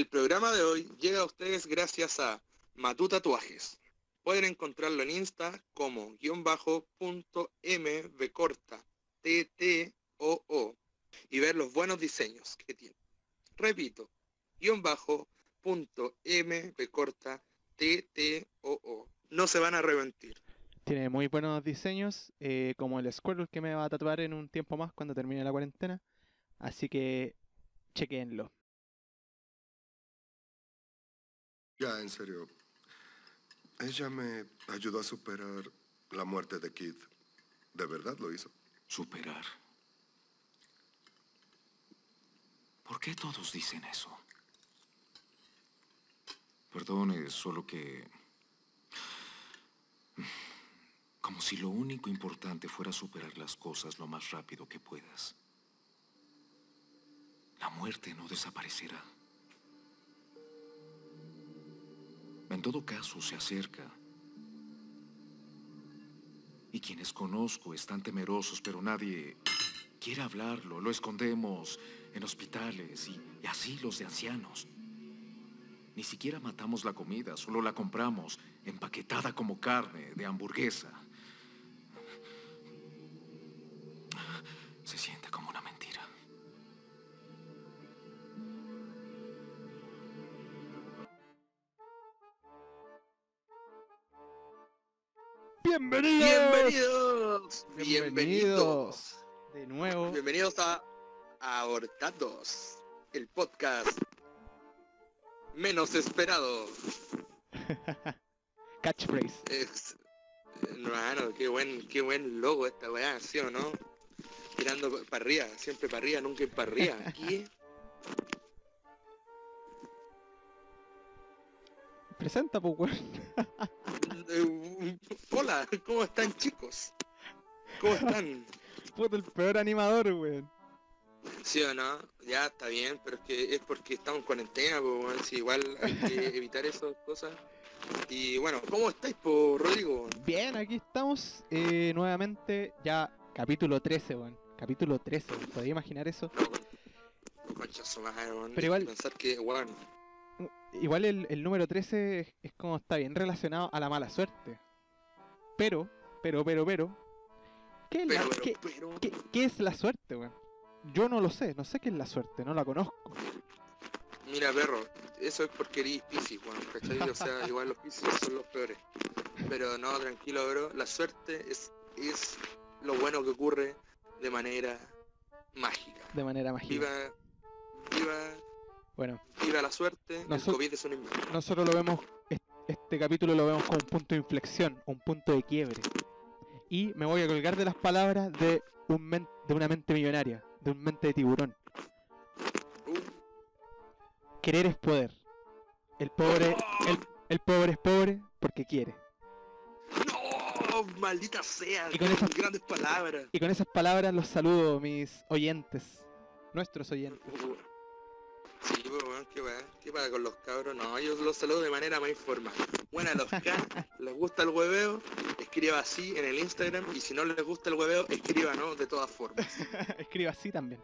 El programa de hoy llega a ustedes gracias a Matú Tatuajes. Pueden encontrarlo en Insta como guion bajo punto MB corta TTOO y ver los buenos diseños que tiene. Repito, guion bajo punto MB corta TTOO. No se van a arrepentir. Tiene muy buenos diseños, eh, como el Squirrel que me va a tatuar en un tiempo más cuando termine la cuarentena. Así que chequenlo. Ya, en serio. Ella me ayudó a superar la muerte de Kid. ¿De verdad lo hizo? Superar. ¿Por qué todos dicen eso? Perdone, solo que... Como si lo único importante fuera superar las cosas lo más rápido que puedas. La muerte no desaparecerá. En todo caso, se acerca. Y quienes conozco están temerosos, pero nadie quiere hablarlo. Lo escondemos en hospitales y, y asilos de ancianos. Ni siquiera matamos la comida, solo la compramos empaquetada como carne de hamburguesa. ¡Bienvenidos! Bienvenidos. Bienvenidos. De nuevo. Bienvenidos a Abortados, el podcast menos esperado. Catchphrase. Hermano, qué buen, qué buen logo esta weá, ¿sí o no? Tirando para arriba, siempre para arriba, nunca para arriba. ¿Qué? Presenta, pues, weón. Hola, ¿cómo están chicos? ¿Cómo están? Puto, el peor animador, weón. ¿Sí o no? Ya está bien, pero es que es porque estamos en cuarentena, pues bueno, sí, igual hay que evitar esas cosas. Y bueno, ¿cómo estáis, por Rodrigo? Bien, aquí estamos eh, nuevamente, ya capítulo 13, weón. Capítulo 13, weón. ¿Podía imaginar eso? Concha su madre, weón. Pero igual- Pensar que, weón, Igual el, el número 13 es, es como está bien relacionado a la mala suerte. Pero, pero, pero, pero. ¿Qué es, la- pero, qué- pero... qué- qué es la suerte, weón? Yo no lo sé, no sé qué es la suerte, no la conozco. Mira, perro, eso es porque eres Piscis, weón, ¿cachai? O sea, igual los Piscis son los peores. Pero no, tranquilo, bro, la suerte es, es lo bueno que ocurre de manera mágica. De manera mágica. Viva, viva, Bueno, viva la suerte, el Noso- COVID es un nosotros lo vemos, este capítulo lo vemos como un punto de inflexión, un punto de quiebre. Y me voy a colgar de las palabras de, un men- de una mente millonaria, de un mente de tiburón. Querer es poder. El pobre, el, el pobre es pobre porque quiere. ¡No! ¡Maldita sea! Y con esas- grandes palabras. Y con esas palabras los saludo, mis oyentes. Nuestros oyentes. Pues, weón, qué va, qué pasa con los cabros. No, yo los saludo de manera más informal. Buena los K, les gusta el hueveo, escriba así en el Instagram y si no les gusta el hueveo, escriba no, de todas formas. Escriba así también.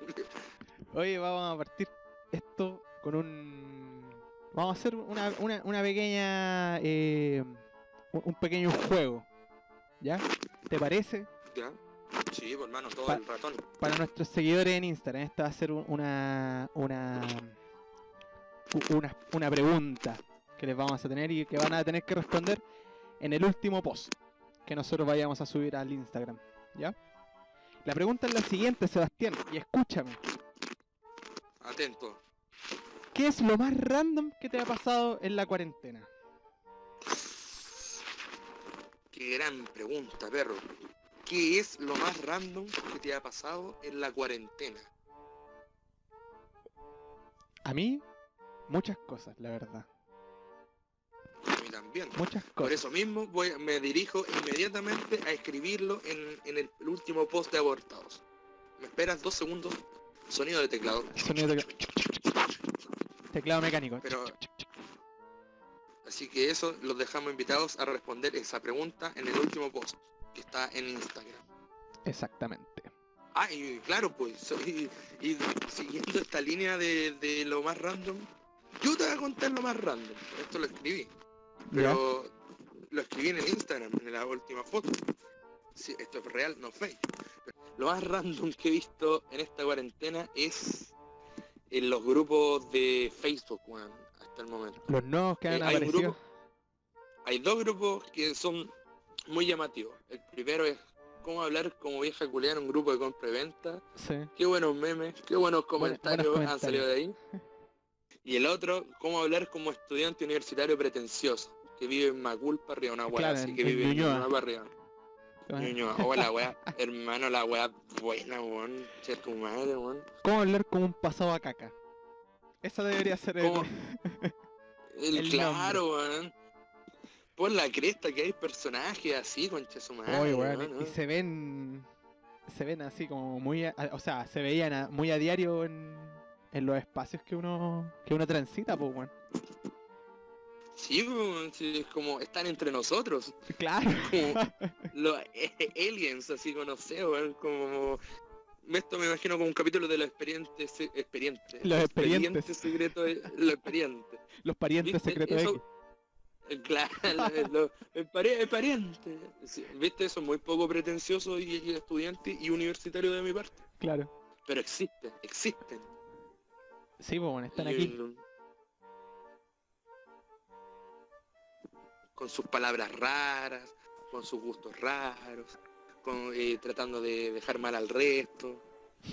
Oye, vamos a partir esto con un... Vamos a hacer una, una, una pequeña... eh, un pequeño juego. ¿Ya? ¿Te parece? ¿Ya? Sí, pues hermano, todo Pa- el ratón. Para nuestros seguidores en Instagram, esta va a ser un- una... Una... Una, una pregunta que les vamos a tener y que van a tener que responder en el último post que nosotros vayamos a subir al Instagram. ¿Ya? La pregunta es la siguiente, Sebastián, y escúchame. Atento. ¿Qué es lo más random que te ha pasado en la cuarentena? Qué gran pregunta, perro. ¿Qué es lo más random que te ha pasado en la cuarentena? A mí, muchas cosas, la verdad. A mí también. Muchas Por cosas. eso mismo voy, me dirijo inmediatamente a escribirlo en, en el último post de abortados. ¿Me esperas dos segundos? Sonido de teclado. Sonido de teclado mecánico. Pero- Así que eso los dejamos invitados a responder esa pregunta en el último post que está en Instagram. Exactamente. Ah, y claro, pues, y, y siguiendo esta línea de, de lo más random, yo te voy a contar lo más random. Esto lo escribí. Pero lo escribí en el Instagram, en la última foto. Sí, esto es real, no fake. Lo más random que he visto en esta cuarentena es en los grupos de Facebook, weón, hasta el momento. Los nuevos que han Eh, hay, aparecido. grupos- hay dos grupos que son muy llamativos. El primero es cómo hablar como vieja culiada en un grupo de compra y venta. Sí. Qué buenos memes, qué buenos comentarios han salido de ahí. Y el otro, cómo hablar como estudiante universitario pretencioso, que vive en Macul para arriba, una weá Claro, así que vive en para arriba. Ñuñoa, oh la weá, hermano, la weá buena, weón. Che tu madre, weón. ¿Cómo hablar como un pasado a caca? Esa debería ser el... El, El claro, weón. Por la cresta que hay personajes así, concha su madre. Weón, y se ven... Se ven así como muy... a- o sea, se veían a- muy a diario en, en los espacios que uno que uno transita, pues, weón. Sí, weón, sí, es como están entre nosotros. Claro. Como los aliens, así como no sé, weón, como... Esto me imagino como un capítulo de los experientes, experientes. Los expedientes. secretos, de- los expedientes. Los parientes ¿Viste? secretos Eso- X. Claro, lo- el, pari- el pariente. Viste, eso es muy poco pretencioso y, y estudiante y universitario de mi parte. Claro. Pero existen, existen. Sí, pues, bueno, están Y aquí. Con sus palabras raras, con sus gustos raros, con, eh, tratando de dejar mal al resto.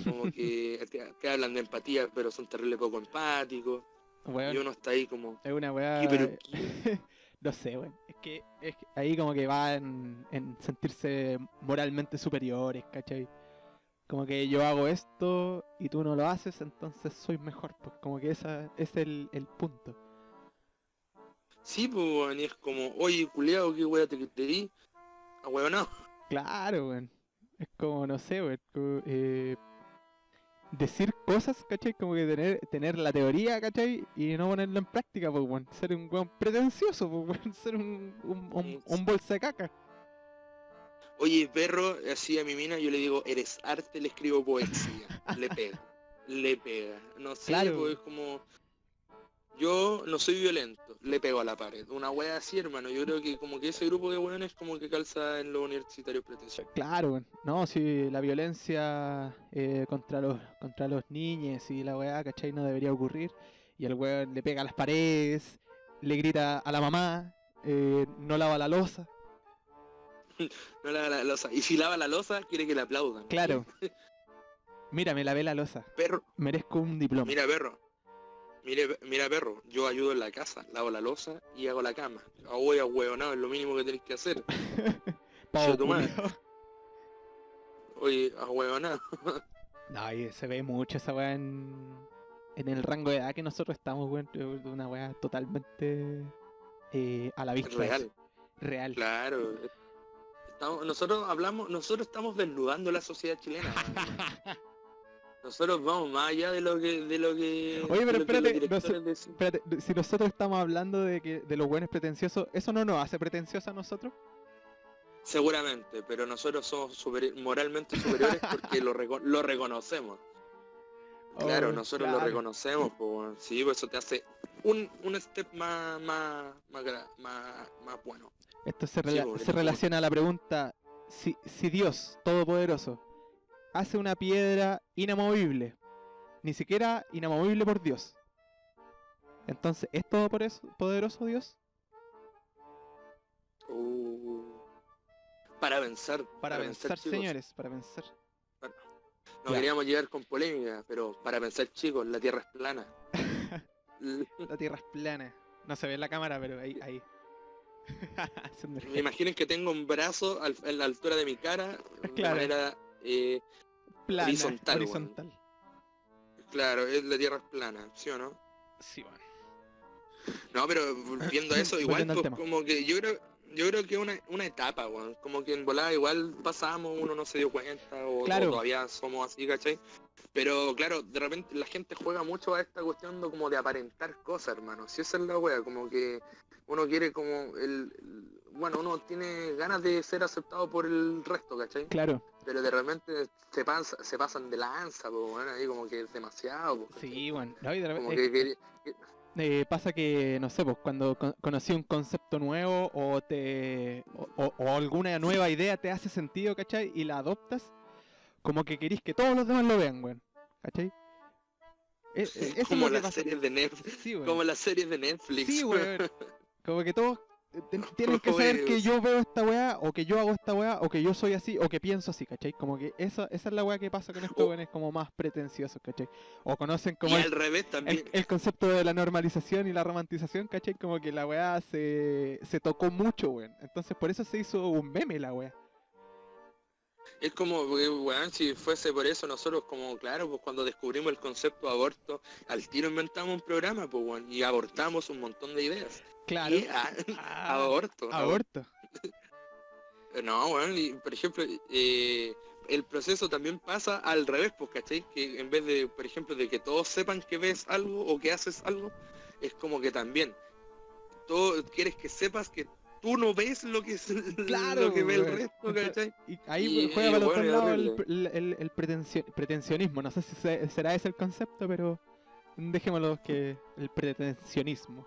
Como que, que, que hablan de empatía, pero son terrible poco empáticos. Y uno está ahí como, es una weá... ¿qué, pero no sé, weón. Es que, es que ahí como que va en, en sentirse moralmente superiores, ¿cachai? Como que yo hago esto y tú no lo haces, entonces soy mejor. Pues como que ese es el, el punto. Sí, pues, weón, y es como, oye, culiao, qué wea te, te di. A huevo no. Claro, weón. Es como, no sé, weón. eh, decir cosas, ¿cachai? Como que tener, tener la teoría, ¿cachai? Y no ponerla en práctica, pues, weón. Ser un weón pretencioso, pues, weón. Ser un, un, un, un bolsa de caca. Oye, perro, así a mi mina yo le digo, eres arte, le escribo poesía. le pega. Le pega. No sé, Claro. pues es como. Yo no soy violento, le pego a la pared. Una wea así, hermano. Yo creo que como que ese grupo de weones como que calza en los universitarios pretenciosos. Claro. No, si la violencia eh, contra los contra los niños y la weá, ¿cachai? No debería ocurrir. Y el weón le pega a las paredes, le grita a la mamá, eh, no lava la losa. No lava la losa. Y si lava la losa, quiere que le aplaudan. Claro. Mira, me lavé la losa. Perro, Merezco un diploma. mira perro. Mire, mira perro, yo ayudo en la casa, lavo la losa y hago la cama. A voy a huevonado, es lo mínimo que tenéis que hacer. Che, tu madre. Oye, a huevonado. No, y se ve mucho esa weá en, en el rango de edad que nosotros estamos, weón. de Una weá totalmente eh, a la vista. Real. Real. Claro. Estamos, nosotros hablamos, nosotros estamos desnudando la sociedad chilena. Nosotros vamos más allá de lo que, de lo que. Oye, pero espérate. Espérate, si nosotros estamos hablando de que de los buenos pretenciosos, ¿eso no nos hace pretenciosos a nosotros? Seguramente, pero nosotros somos superi- moralmente superiores porque lo, reco- lo reconocemos. Claro, Oh, nosotros lo claro. reconocemos, pues sí, pues eso te hace un, un step más, más, más, más, más bueno. Esto se, rela- relaciona a la pregunta, si, si Dios Todopoderoso hace una piedra inamovible, ni siquiera inamovible por Dios, entonces, ¿es todopoderoso Dios? Uh, para pensar. Para pensar, chicos. señores, para pensar. No Ya. queríamos llegar con polémica, pero para pensar chicos, la Tierra es plana. La Tierra es plana. No se ve en la cámara, pero ahí, ahí. Me imaginen que tengo un brazo al- en la altura de mi cara, de Claro. manera, eh, Plana, horizontal, horizontal. claro, es la Tierra es plana, ¿sí o no? Sí, bueno. No, pero viendo eso, igual pues, como que yo creo, yo creo que es una, una etapa. Como que en volada igual pasamos, uno no se dio cuenta, o, o todavía somos así, ¿cachai? Pero claro, de repente la gente juega mucho a esta cuestión de como de aparentar cosas, hermano. Si esa es la wea, como que uno quiere como el- bueno, uno tiene ganas de ser aceptado por el resto, ¿cachai? Claro. Pero de repente se, pasa, se pasan de lanza, pues bueno, ahí como que es demasiado. Sí, bueno. No, y de que, que- Eh, pasa que, no sé, pues cuando con- conocí un concepto nuevo o te o, alguna nueva idea te hace sentido, ¿cachai? Y la adoptas, como que querís que todos los demás lo vean, weón. ¿Cachai? E- e- es como las series de Netflix. Sí. Como las series de Netflix. Sí, weón. Como que todos eh, tienen que saber que yo veo esta weá, o que yo hago esta weá, o que yo soy así, o que pienso así, ¿cachai? Como que esa, esa es la weá que pasa con estos O- weones como más pretenciosos, ¿cachai? O conocen y como el al revés también. el, el concepto de la normalización y la romantización, ¿cachai? Como que la weá se, se tocó mucho, weón. Entonces por eso se hizo un meme la weá. Es como, eh, weón, si fuese por eso nosotros como, claro, pues cuando descubrimos el concepto de aborto, al tiro inventamos un programa, pues weón, y abortamos un montón de ideas. Claro. Y, ah, Ah, aborto. aborto. No, weón, y por ejemplo, eh, el proceso también pasa al revés, pues, ¿cachai? Que en vez de, por ejemplo, de que todos sepan que ves algo o que haces algo, es como que también, todo quieres que sepas que tú no ves lo que, es- Claro, lo que ve el resto, ¿cachai? Y ahí Y- juega para bueno, lados el, el, el- pretencio- pretensionismo. No sé si se- será ese el concepto, pero dejémoslo que el pretensionismo.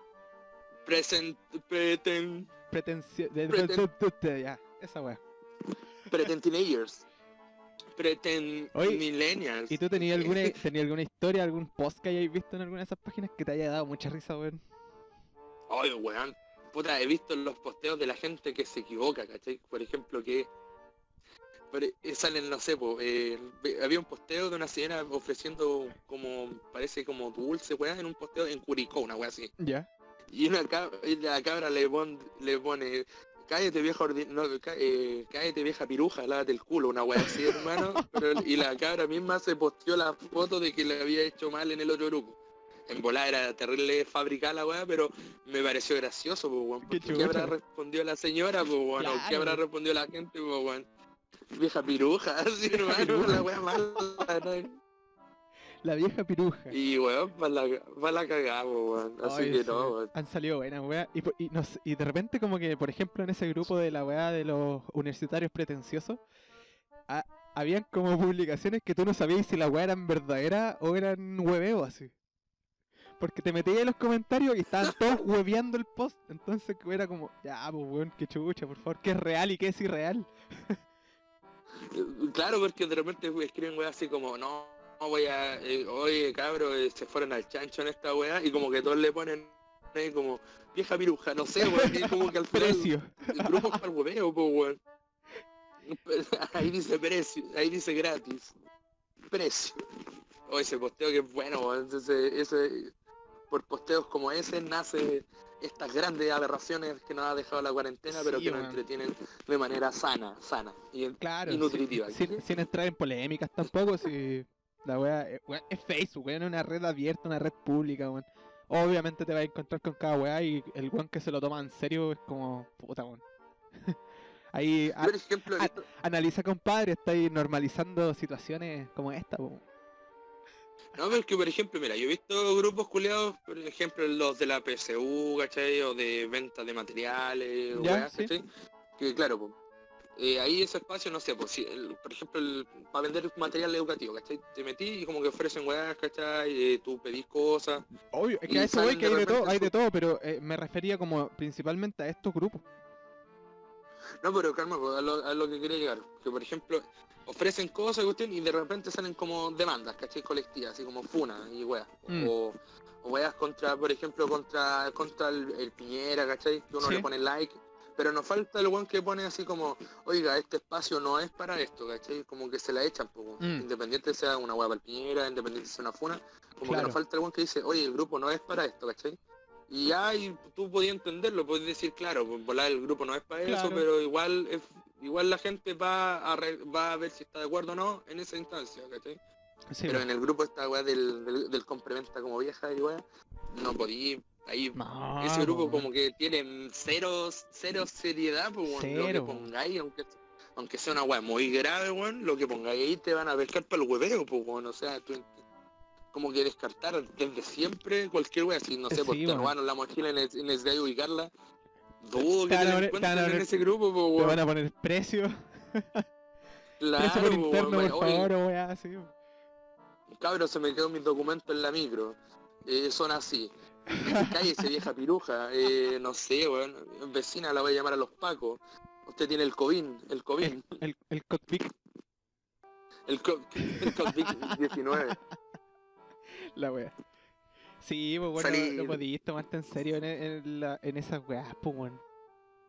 Present, preten, Pretencio... de- Preten- ya, esa weá. preten teenagers. Oye, millennials. ¿Y tú tenías alguna, tenías alguna historia, algún post que hayáis visto en alguna de esas páginas que te haya dado mucha risa, weón? Ay, weón. Puta, he visto los posteos de la gente que se equivoca, ¿cachai? Por ejemplo, que por- eh, salen, no sé, po, eh, había un posteo de una señora ofreciendo como, parece como dulce, weón, en un posteo en Curicó, una weá así. Ya. Y una y la cabra le, pon- le pone, cállate vieja no, eh, cállate vieja piruja, lávate el culo, una weá así, hermano. Pero- y la cabra misma se posteó la foto de que le había hecho mal en el otro grupo. En volar era terrible fabricar la weá, pero me pareció gracioso, pues weón. Qué ¿Qué habrá respondido la señora, pues weón? ¿O ¿Qué habrá respondido la gente, pues weón? Vieja piruja, así hermano, piruja. la weá mala, ¿no? La vieja piruja. Y weón, para la, pa' la cagada, pues weón. Así Ay, que sí, no, weón. Han salido buenas, weá. Y, y, y de repente como que, por ejemplo, en ese grupo de la weá de los universitarios pretenciosos, ha- habían como publicaciones que tú no sabías si la weá eran verdaderas o eran hueveo así. Porque te metías en los comentarios y estaban todos hueveando el post. Entonces era como, ya, pues weón, qué chucha, por favor, qué es real y qué es irreal. Eh, Claro, porque de repente escriben weá así como, no, no voy a, eh, oye cabro, eh, se fueron al chancho en esta weá, y como que todos le ponen ahí como, vieja piruja, no sé, weón, y como que al Precio. el grupo es para el hueveo, pues weón. Ahí dice precio, ahí dice gratis. Precio. O ese posteo que es bueno, weón. Entonces, ese, por posteos como ese nace estas grandes aberraciones que nos ha dejado la cuarentena, pero Sí, que nos weón. entretienen de manera sana, sana. Y Claro. Y nutritiva. Sin, sin entrar en polémicas tampoco, si la wea, eh, es Facebook, weón, es una red abierta, una red pública, weón. Obviamente te vas a encontrar con cada weá y el weón que se lo toma en serio es como puta weón. Ahí a- Por ejemplo, ah, esto- analiza compadre, estáis normalizando situaciones como esta, weón. No, pero es que por ejemplo, mira, yo he visto grupos culiados, por ejemplo, los de la PSU, ¿cachai? O de venta de materiales, o Ya, weas, sí. ¿cachai? Que claro, pues, eh, ahí ese espacio, no sé, pues, si, el- por ejemplo, el- para vender material educativo, ¿cachai? Te metí y como que ofrecen weas, ¿cachai? Eh, tú pedís cosas. Obvio, es que a eso voy que hay de todo, hay de todo, pero eh, me refería como principalmente a estos grupos. No, pero calma, pues, a, lo, a lo que quería llegar. Que por ejemplo, ofrecen cosas cuestión, y de repente salen como demandas, ¿cachai? Colectivas, así como funa y weas. Mm. O, o weas contra, por ejemplo, contra contra el, el Piñera, ¿cachai? Que uno Sí. le pone like. Pero nos falta el weón que pone así como, oiga, este espacio no es para esto, ¿cachai? Como que se la echan, weón. Mm. independiente sea una wea para el Piñera, independiente sea una funa, como Claro. que nos falta el weón que dice, oye, el grupo no es para esto, ¿cachai? Y ya y tú podías entenderlo, podías decir, claro, pues volar el grupo no es para Claro. eso, pero igual es- igual la gente va a, re- va a ver si está de acuerdo o no en esa instancia, ¿cachai? Sí, pero en el grupo esta weá del, del, del complementa como vieja y weá, no podí, ahí No, ese grupo como que tiene cero, cero seriedad, pues lo que pongáis, aunque, aunque sea una weá muy grave, weón, lo que pongáis ahí te van a pescar para el hueveo, pues weón, o sea, tú, como que descartar desde siempre cualquier wea, si no sé, Sí, por la mochila y ne- y necesitáis ubicarla, dudo Te que te poner- te van a encuentren en poner- ese grupo, po, Te weón. van a poner precio. Claro, precio por po, interno, weón. por Oye, favor, así. Cabro, se me quedó mis documentos en la micro. Eh, son así. Cállese, vieja piruja. Eh, no sé, weón. Vecina la voy a llamar a los pacos. Usted tiene el COVID, el COVID, El, el cockpit, el, co- el COVID-19. la wea. Sí, pues bueno, Salí- no podías tomarte en serio en, en, la- en esas weas, pues weón.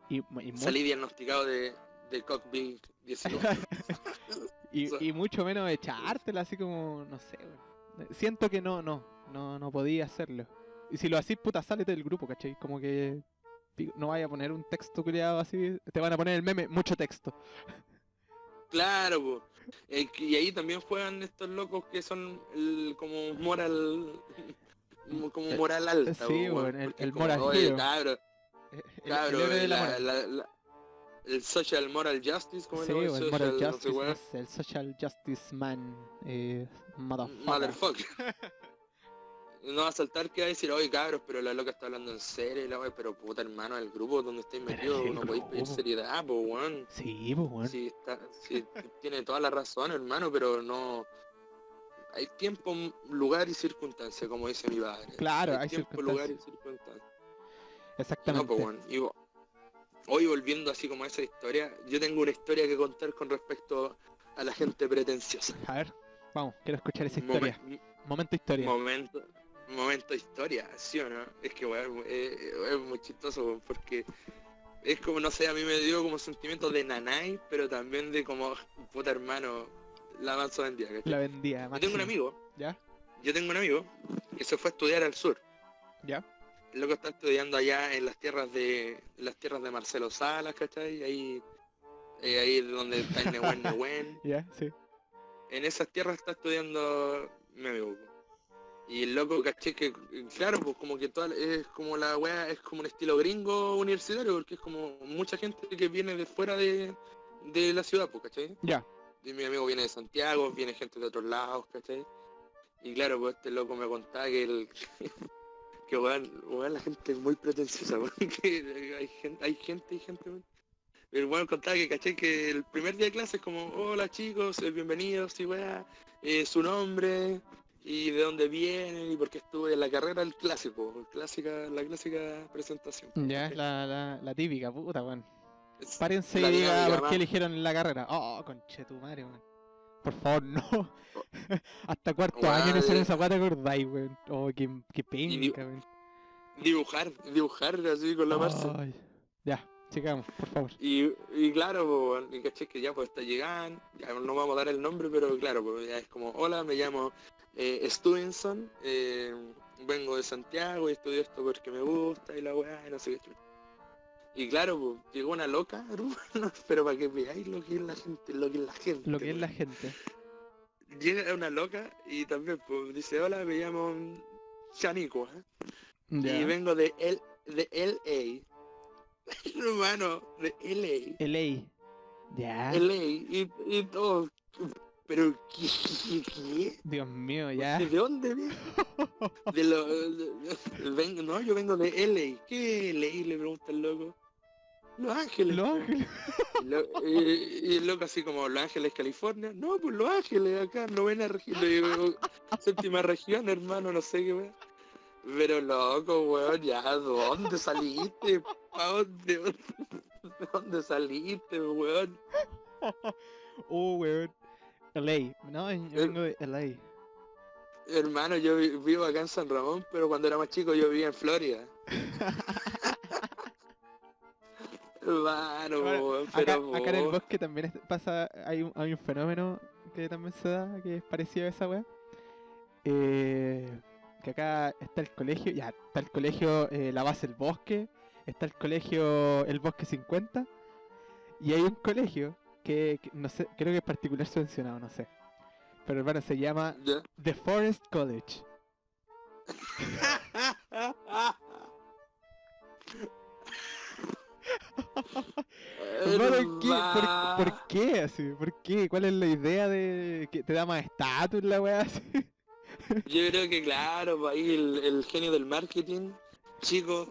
Y, Salí diagnosticado de, de COVID-19. y, y mucho menos echártela así como, no sé, weón. Siento que no, no, no, no podía hacerlo. Y si lo hacís, puta, sálete del grupo, ¿cachai? Como que no vaya a poner un texto culiado así, te van a poner el meme, mucho texto. Claro, po. Eh, y ahí también juegan estos locos que son el- como moral como moral alta. sí, po, weón, weón, el- el moral "Oye, hero". cabro, El- el cabro, de la el social moral justice, como Sí, el el social, Moral Justice, no sé, el Social Justice Man, eh, motherfucker. Motherfucker. No va a saltar que va a decir, oye cabros, pero la loca está hablando en serio, y la wea, pero puta hermano, el grupo donde estáis metidos, el no podéis pedir seriedad, pues weón. Sí, pues weón. Sí, está, sí, tiene toda la razón, hermano, pero no. Hay tiempo, lugar y circunstancia, como dice mi padre. Claro, hay tiempo, lugar y circunstancia. Exactamente. No, pues bueno. y hoy volviendo así como a esa historia, yo tengo una historia que contar con respecto a la gente pretenciosa. A ver, vamos, quiero escuchar esa Momen- historia. Momento historia. momento, momento historia, ¿sí o no? Es que weón, eh, es muy chistoso porque es como, no sé, a mí me dio como sentimiento de nanay, pero también de como, puta hermano, la manso vendía, ¿cachai? La vendía, Yo tengo un amigo, ¿Ya? yo tengo un amigo que se fue a estudiar al sur. ¿Ya? El loco está estudiando allá en las tierras de en las tierras de Marcelo Salas, ¿cachai? Ahí, eh, ahí donde está el Nehuen Nehuen. ¿Ya? Sí. En esas tierras está estudiando mi amigo. Y el loco, caché que, claro, pues como que toda, es como la weá, es como un estilo gringo universitario, porque es como mucha gente que viene de fuera de, de la ciudad, pues, ¿cachai? Ya. Mi amigo viene de Santiago, viene gente de otros lados, ¿cachai? Y claro, pues este loco me contaba que el... que weón, weón, la gente es muy pretenciosa, weón, que hay gente, hay gente y gente. El weón contaba que caché que el primer día de clase es como, hola chicos, eh, bienvenidos y weá, eh, su nombre y de dónde vienen y por qué estuve en la carrera, el clásico, clásica, la clásica presentación. Ya es la, la, la típica, puta, weón. Párense y diga por qué eligieron la carrera. Oh, conche tu madre, weón. Por favor, no. Hasta cuarto año no eh. esa te acordáis, weón. Oh, qué, qué penca, weón. dibujar, dibujar así con la Marce. Ay. Ya, sigamos, por favor. Y, y claro, weón, y caché que ya pues está llegando, ya no vamos a dar el nombre, pero claro, pues ya es como, hola, me llamo eh, Stevenson, eh, vengo de Santiago y estudio esto porque me gusta y la weá, y no sé qué chucha. Y claro, pues llegó una loca, hermano, pero para que veáis lo que es la gente, lo que es la gente. Lo que es la weón. gente. Llega una loca y también pues dice, hola, me llamo Chanico, ¿eh? Y vengo de el de LA. Hermano, de LA. LA. Ya. LA y, y todo. Pero ¿qué? qué- qué? Dios mío, ya. ¿De dónde viene? De lo, de- de- vengo- no, yo vengo de LA. ¿Qué LA? Le pregunta el loco. Los Ángeles. Los. Ángeles. Y, lo- y- y el loco así como Los Ángeles, California. No, pues Los Ángeles, acá, novena región. Digo, séptima región, hermano, no sé qué weón. Pero loco, weón, ya, ¿dónde saliste? ¿Pa dónde? ¿De dónde saliste, weón? Oh, weón. LA. No, yo Eh. vengo de LA. Hermano, yo vi- vivo acá en San Ramón, pero cuando era más chico yo vivía en Florida. Bueno, Acá, en el bosque también es- pasa, hay un, hay un fenómeno que también se da, que es parecido a esa weá. Eh, que acá está el colegio, ya, está el colegio eh, La Base El Bosque, está el colegio El Bosque 50, y hay un colegio que, que no sé, creo que es particular subvencionado, no sé. Pero hermano, se llama Ya. The Forest College. Hermano, ¿qué? ¿Por, por qué así? ¿Por qué? ¿Cuál es la idea de que te da más estatus la weá así? Yo creo que claro, pues ahí el, el genio del marketing, chicos,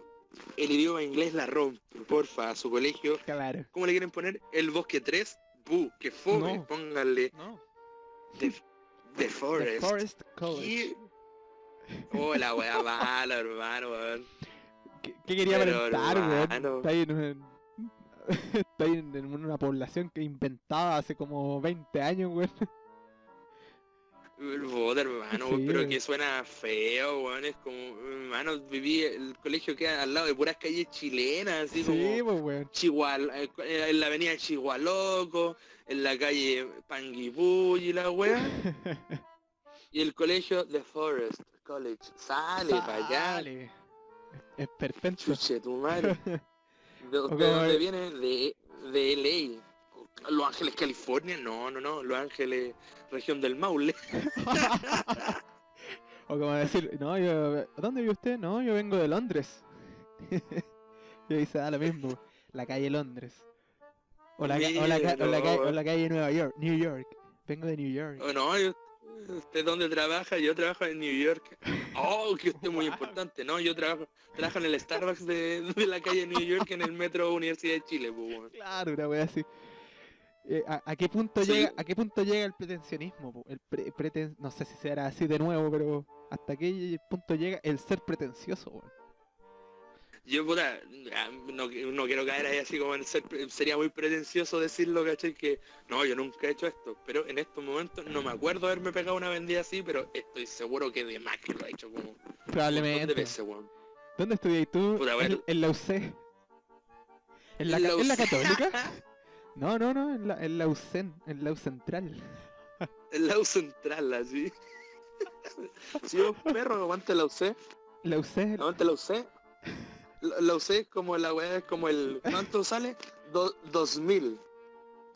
el idioma inglés la rompe, porfa, a su colegio. Claro. ¿Cómo le quieren poner? El bosque 3, bu, que fome, No. pónganle No. The, The The Forest. Forest College. ¿Qué? Oh, la wea mala, hermano, weón. ¿Qué, qué quería Pero, aparentar, weón? Está ahí en, ahí en, en una población que inventada hace como 20 años, weón. Puta, hermano, Sí, pero que suena feo, weón. Es como, hermano, viví, el colegio queda al lado de puras calles chilenas, así Sí, como pues. Chihuahua, eh, en la avenida Chihualoco, en la calle Panguipulli y la wea. Y el colegio The Forest College. Sale para allá. Sale. Es perfecto. Chuche tu madre. ¿De, de Ok. dónde viene? De, de LA. Los Ángeles, California. No, no, no. Los Ángeles, región del Maule. O como decir, no, yo, ¿dónde vive usted? No, yo vengo de Londres. y ahí se da lo mismo, la calle Londres. O la, ca- o la, ca- o la ca- o la calle Nueva York, New York. Vengo de New York. Oh, no, yo- ¿usted dónde trabaja? Yo trabajo en New York. Oh, que usted es muy Wow. importante. No, yo trabajo, trabajo en el Starbucks de, de la calle New York en el metro Universidad de Chile. pues. Claro, una wea así. Eh, ¿a, a qué punto Sí. llega, ¿A qué punto llega el pretensionismo? po? El pre- preten- no sé si será así de nuevo, pero ¿hasta qué punto llega el ser pretencioso? Yo, puta, ah, no, no quiero caer ahí así como en ser, sería muy pretencioso decirlo, ¿cachai? Que no, yo nunca he hecho esto, pero en estos momentos no me acuerdo haberme pegado una vendida así, pero estoy seguro que de más que lo he hecho como un montón de Probablemente. veces, weón. ¿Dónde estudias tú? Puta, en, en la UC. ¿En la, En la en la católica? No, no, no, en la, en la UCEN, en la U Central. El lado central, así. Si vos perro, aguante la UC, La UC, aguante la UC. La, la UC es como la weá, es como el... ¿Cuánto sale? Do, 2000.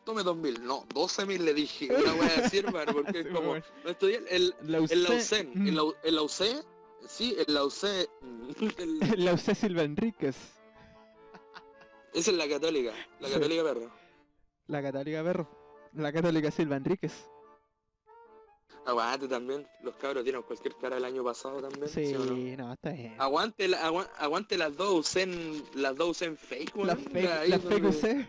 Tome 2000, no, 12000 le dije. Una weá así, hermano, porque es como... No estudié el, la la UCEN, mm, en la, U- en la UC, sí, en la UC, el- la UC Silva Enríquez. esa es la católica, la Sí. católica perro. La católica perro. La católica Silva Enríquez. Aguante también, los cabros dieron cualquier cara el año pasado también. Sí, ¿sí o no? no, está bien. Aguante, la- agua- aguante las dos UCEN, las dos UCEN fake, La weón, fake, ahí la donde- fake UC.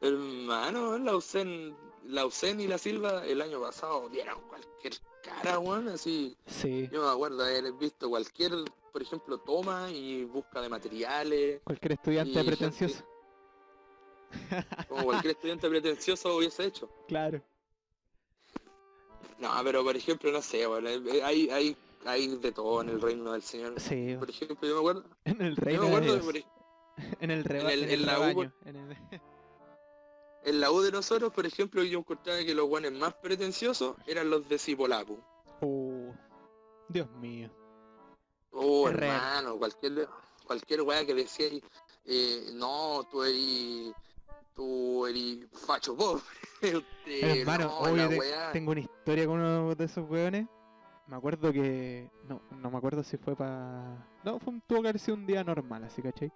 Hermano, la UCEN, la UCEN y la Silva el año pasado dieron cualquier cara, weón, así. Sí, Yo me acuerdo haber visto cualquier, por ejemplo, toma y busca de materiales. cualquier estudiante Y gente- pretencioso. como cualquier estudiante pretencioso hubiese hecho. Claro. No, pero por ejemplo, no sé, bueno, eh, hay, hay, hay de todo en el reino del Señor. Sí, Por ejemplo, yo me acuerdo, en el yo reino me de acuerdo de, Dios. por ej- En el, reba- el- en en el la U, rebaño. En el... en la U de nosotros, por ejemplo, yo encontraba que los guanes más pretenciosos eran los de Cipolapu. Oh, Dios mío. Oh, hermano, cualquier, cualquier weá que decía eh, no, tú eres, tú eres facho pobre. Usted, Hermano, no, obvio te- tengo una historia con uno de esos weones. Me acuerdo que. No, no me acuerdo si fue para. No, fue un, tuvo que haber sido un día normal, así, ¿cachai?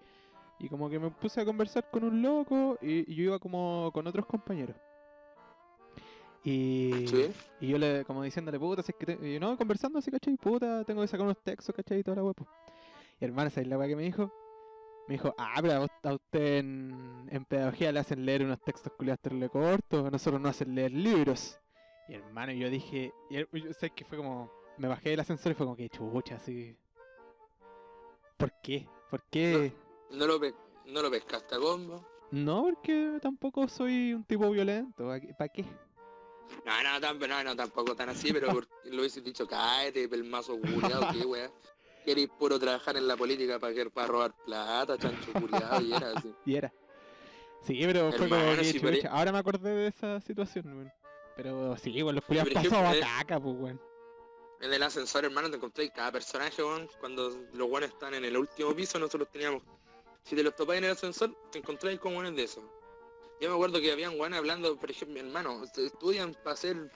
Y como que me puse a conversar con un loco y, y yo iba como con otros compañeros. Y, Sí. y yo le, como diciéndole, puta, si es que te- y no, conversando así, ¿cachai? Puta, tengo que sacar unos textos, ¿cachai? Y toda la hueá, po. Y hermano, ¿sabes la weá que me dijo? Me dijo, ah, pero a, usted en, en pedagogía le hacen leer unos textos culiados terrible cortos, a nosotros no hacen leer libros. Y hermano, yo dije, y yo sé que fue como, me bajé del ascensor y fue como que chucha, así. ¿Por qué? ¿Por qué? No lo, pe- no lo pescaste a combo. No, porque tampoco soy un tipo violento, ¿para qué? No, no, tam- no, no, tampoco tan así, pero lo hubiese dicho, cállate, pelmazo culiado, qué weá. Queréis puro trabajar en la política para que para robar plata, chancho culiado, y era así. Y era. Sí, pero fue como que si. Ahora me acordé de esa situación, weón. Pero sí, weón, los culiados pasaban eh, caca, pues, weón. En el ascensor, hermano, te encontráis cada personaje, weón. Cuando los guanes están en el último piso, nosotros teníamos... Si te los topáis en el ascensor, te encontráis con guanes de eso. Yo me acuerdo que habían guanes hablando, por ejemplo, mi hermano, se estudian para ser...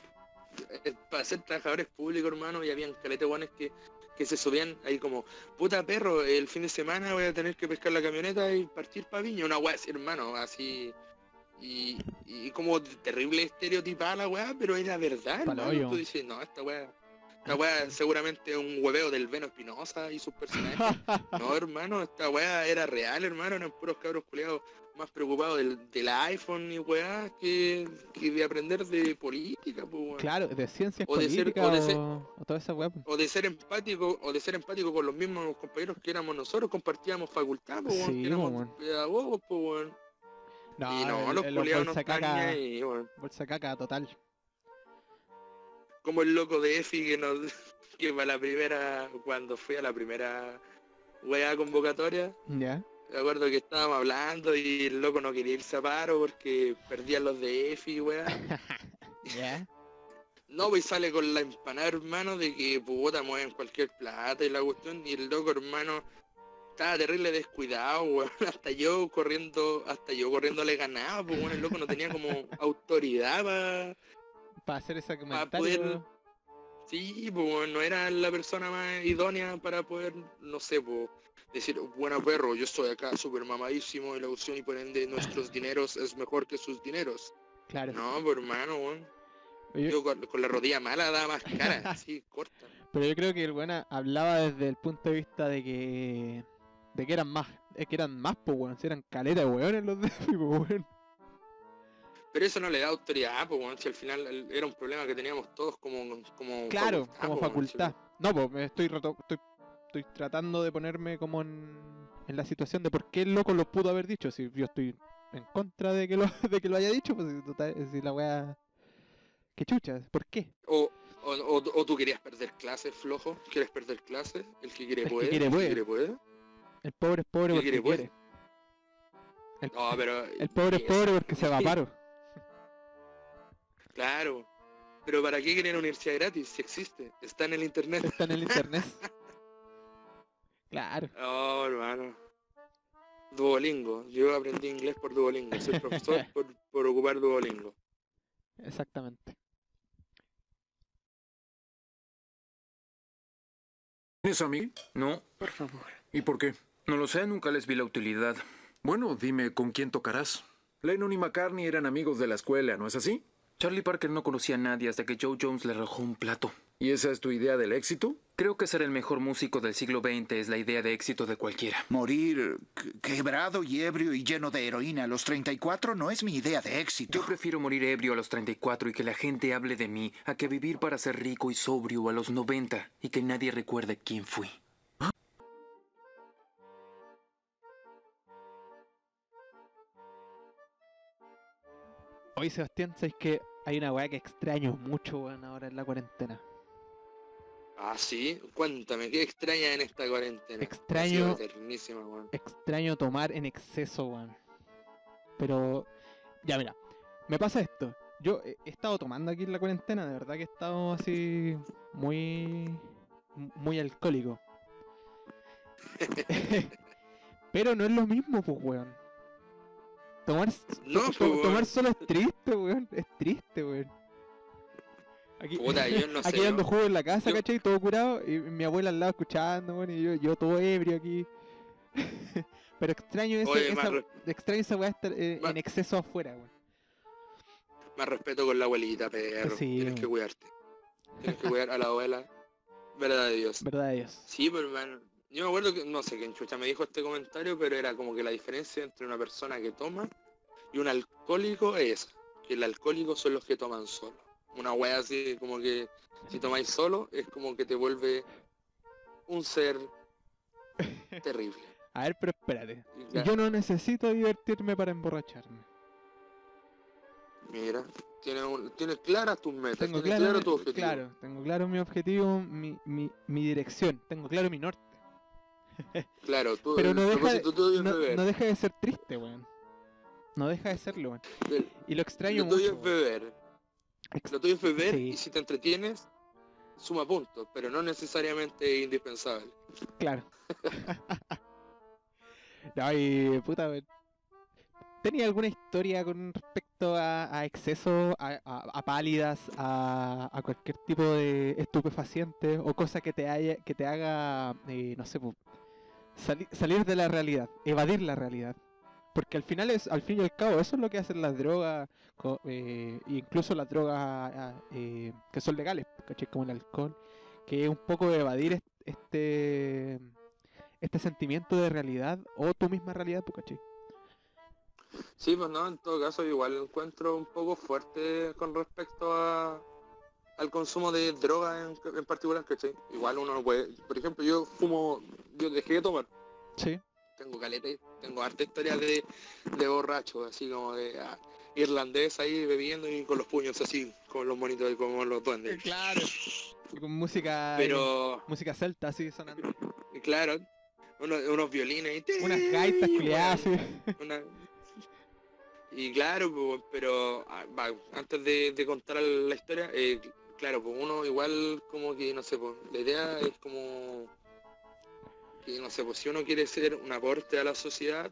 eh, para ser trabajadores públicos, hermano, y habían calete guanes que, que se subían ahí como, puta perro, el fin de semana voy a tener que pescar la camioneta y partir para Viña, una weá así, hermano, así... Y, y como terrible estereotipada la weá, pero era verdad, hermano. Tú dices, no, esta weá Esta weá seguramente un hueveo del Veno Espinosa y sus personajes. No, hermano, esta weá era real, hermano, eran puros cabros culiados más preocupados del, del iPhone y weá que, que de aprender de política, pues weón. Claro, de ciencias O de ser- o de ser- o, o toda esa weá. po. O de ser empático, o de ser empático con los mismos compañeros que éramos nosotros, compartíamos facultad, pues Sí, éramos weón. pedagogos, pues weón. No, y no, el- los el- culiados bolsa caca, ahí, weón. bolsa caca total. como el loco de Efi que nos que para la primera cuando fui a la primera weá convocatoria Ya. Me acuerdo que estábamos hablando y el loco no quería irse a paro porque perdían los de Efi weá Ya. no pues sale con la empanada hermano de que puta mueven cualquier plata y la cuestión y el loco hermano estaba terrible descuidado weón hasta yo corriendo hasta yo corriendo le ganaba pues bueno el loco no tenía como autoridad para Para hacer poder- comentario. Sí, pues no era la persona más idónea para poder, no sé, pues, decir, buena perro, yo estoy acá súper mamadísimo y la opción y por ende nuestros dineros es mejor que sus dineros. Claro. No, pues hermano. Oye, yo con, con la rodilla mala da más cara, así, corta. Pero yo creo que el weón hablaba desde el punto de vista de que. de que eran más. Es que eran más, pues weón. Eran caleta de weones los de pues weón. Pero eso no le da autoridad, pues weón, si al final el- era un problema que teníamos todos como, como Claro, facultad, como po, si- facultad. No, pues me estoy, reto- estoy estoy tratando de ponerme como en, en la situación de por qué el loco lo pudo haber dicho. Si yo estoy en contra de que lo, de que lo haya dicho, pues si, total- si la wea. ¿Qué chucha? ¿Por qué? O, o, o- o tú querías perder clases, flojo, ¿quieres perder clases? El que quiere El que puede, quiere el que puede. quiere puede. El pobre es pobre ¿Qué porque quiere, quiere. El, No, pero... el pobre es pobre porque se va a paro. Claro. Pero ¿para qué quieren universidad gratis? Si existe. Está en el internet. Está en el internet. Claro. Oh, hermano. Duolingo. Yo aprendí inglés por Duolingo. Soy profesor por, por ocupar Duolingo. Exactamente. ¿Tienes a mí? No, por favor. ¿Y por qué? No lo sé, nunca les vi la utilidad. Bueno, dime con quién tocarás. Lennon y McCartney eran amigos de la escuela, ¿no es así? Charlie Parker no conocía a nadie hasta que Joe Jones le arrojó un plato. ¿Y esa es tu idea del éxito? Creo que ser el mejor músico del siglo XX es la idea de éxito de cualquiera. Morir que- quebrado y ebrio y lleno de heroína a los 34 no es mi idea de éxito. Yo prefiero morir ebrio a los 34 y que la gente hable de mí a que vivir para ser rico y sobrio a los 90 y que nadie recuerde quién fui. Hoy, Sebastián, sabes que hay una weá que extraño mucho, weón, ahora en la cuarentena. Ah, sí. Cuéntame, ¿qué extraña en esta cuarentena? Extraño-. Extraño tomar en exceso, weón. Pero, ya mira, me pasa esto. Yo he estado tomando aquí en la cuarentena, de verdad que he estado así muy, muy alcohólico. Pero no es lo mismo, pues, weón. Tomar, No, pues, weón. tomar solo es triste, weón. Es triste, weón. Aquí, Puta, yo no sé, aquí dando yo- jugo en la casa, yo- ¿cachai? Todo curado. Y mi abuela al lado escuchando, weón. Y yo, yo todo ebrio aquí. Pero extraño, ese, Oye, esa, re- extraño esa weá estar eh, más- en exceso afuera, weón. Más respeto con la abuelita, perro. Sí, Tienes que cuidarte. Tienes que cuidar a la abuela. Verdad de Dios. Verdad de Dios. Sí, pero hermano, yo me acuerdo que, no sé quién chucha me dijo este comentario, pero era como que la diferencia entre una persona que toma y un alcohólico es esa, que el alcohólico son los que toman solo. Una wea así como que si tomáis solo es como que te vuelve un ser terrible. A ver, pero espérate. Ya, Yo no necesito divertirme para emborracharme. Mira, tienes, un- tienes claras tus metas, Tengo tienes claro, claro tu objetivo. claro, tengo claro mi objetivo, mi, mi, mi dirección, tengo claro mi norte. Claro, tú, Pero no deja, de, no, no deja de ser triste, weón. No deja de serlo, weón. Y lo extraño mucho. es weón. beber. Lo tuyo es beber Sí. y si te entretienes, suma puntos, pero no necesariamente indispensable. Claro. no, y puta. ¿Tenía alguna historia con respecto a, a exceso, a, a- a pálidas, a, cualquier tipo de estupefaciente o cosa que te haya, que te haga, eh, no sé, sali- salir de la realidad, evadir la realidad? Porque al final es, al fin y al cabo, eso es lo que hacen las drogas, eh, incluso las drogas ah, eh, que son legales, ¿cachai? Como el alcohol, que es un poco evadir est- este este sentimiento de realidad o tu misma realidad, pues, ¿cachai? Sí, pues no, en todo caso igual encuentro un poco fuerte con respecto a al consumo de droga en, en particular, ¿cachai? Igual uno no puede, por ejemplo, yo fumo, yo dejé de tomar, Sí. Tengo caleta, y tengo harta historia de, de borracho, así como de ah, irlandés ahí bebiendo y con los puños así, como los monitos y como los duendes. Claro. Y con música Pero, música celta así sonando. claro, unos, unos violines y Unas gaitas culiadas. Una- Y claro, pues, pero ah, va, antes de, de contar la historia, eh, claro, pues uno igual como que, no sé, pues, la idea es como que, no sé, pues si uno quiere ser un aporte a la sociedad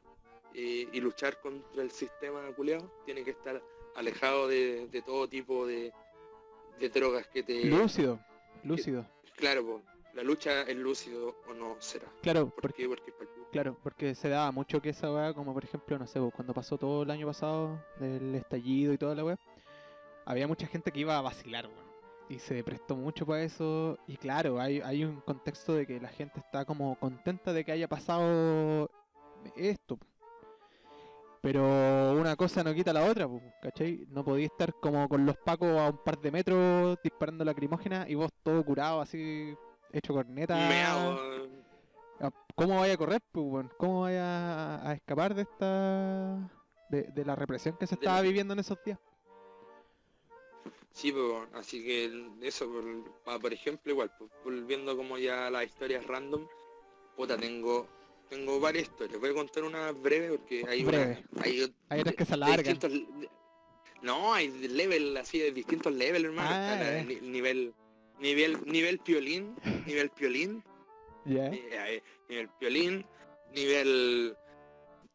eh, y luchar contra el sistema culiado, tiene que estar alejado de, de todo tipo de, de drogas que te... Lúcido, lúcido. Claro, pues, la lucha es lúcido o no será. Claro, ¿Por porque? Porque Claro, porque se daba mucho que esa weá, como por ejemplo, no sé, cuando pasó todo el año pasado, del estallido y toda la weá, había mucha gente que iba a vacilar, weón. Y se prestó mucho para eso. Y claro, hay, hay un contexto de que la gente está como contenta de que haya pasado esto. Pero una cosa no quita la otra, ¿cachai? No podía estar como con los pacos a un par de metros disparando lacrimógena y vos todo curado así, hecho corneta. Meao, Ah, ¿Cómo vaya a correr, pues? ¿Cómo vaya a, escapar de esta... De, de la represión que se estaba viviendo en esos días? Sí, pues, así que eso, por, por ejemplo, igual, pues, volviendo como ya a las historias random, puta, tengo tengo varias historias. Voy a contar una breve porque hay Breve. una... Hay, Hay otras que se alargan. No, hay level así de distintos levels, hermano. Ah, Está eh. nivel, nivel, nivel piolín, nivel piolín, ¿Ya? eh, nivel piolín, nivel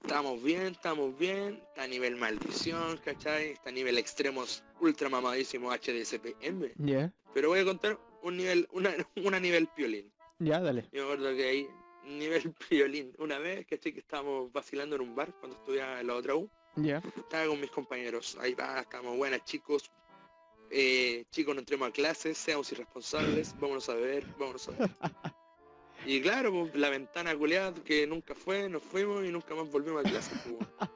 estamos bien, estamos bien, está a nivel maldición, ¿cachai? Está a nivel extremos ultra mamadísimo HDSPM. ¿Ya? Pero voy a contar un nivel, una, una nivel piolín. Ya, dale. Yo me acuerdo que ahí, nivel piolín, una vez, ¿cachai? Que estábamos vacilando en un bar cuando estudiaba en la otra U. Ya. Estaba con mis compañeros. Ahí va, estamos buenas chicos. Eh, chicos, no entremos a clases, seamos irresponsables, vámonos a beber, vámonos a ver. Y claro, pues, la ventana culeada que nunca fue, nos fuimos y nunca más volvimos a clases. pues.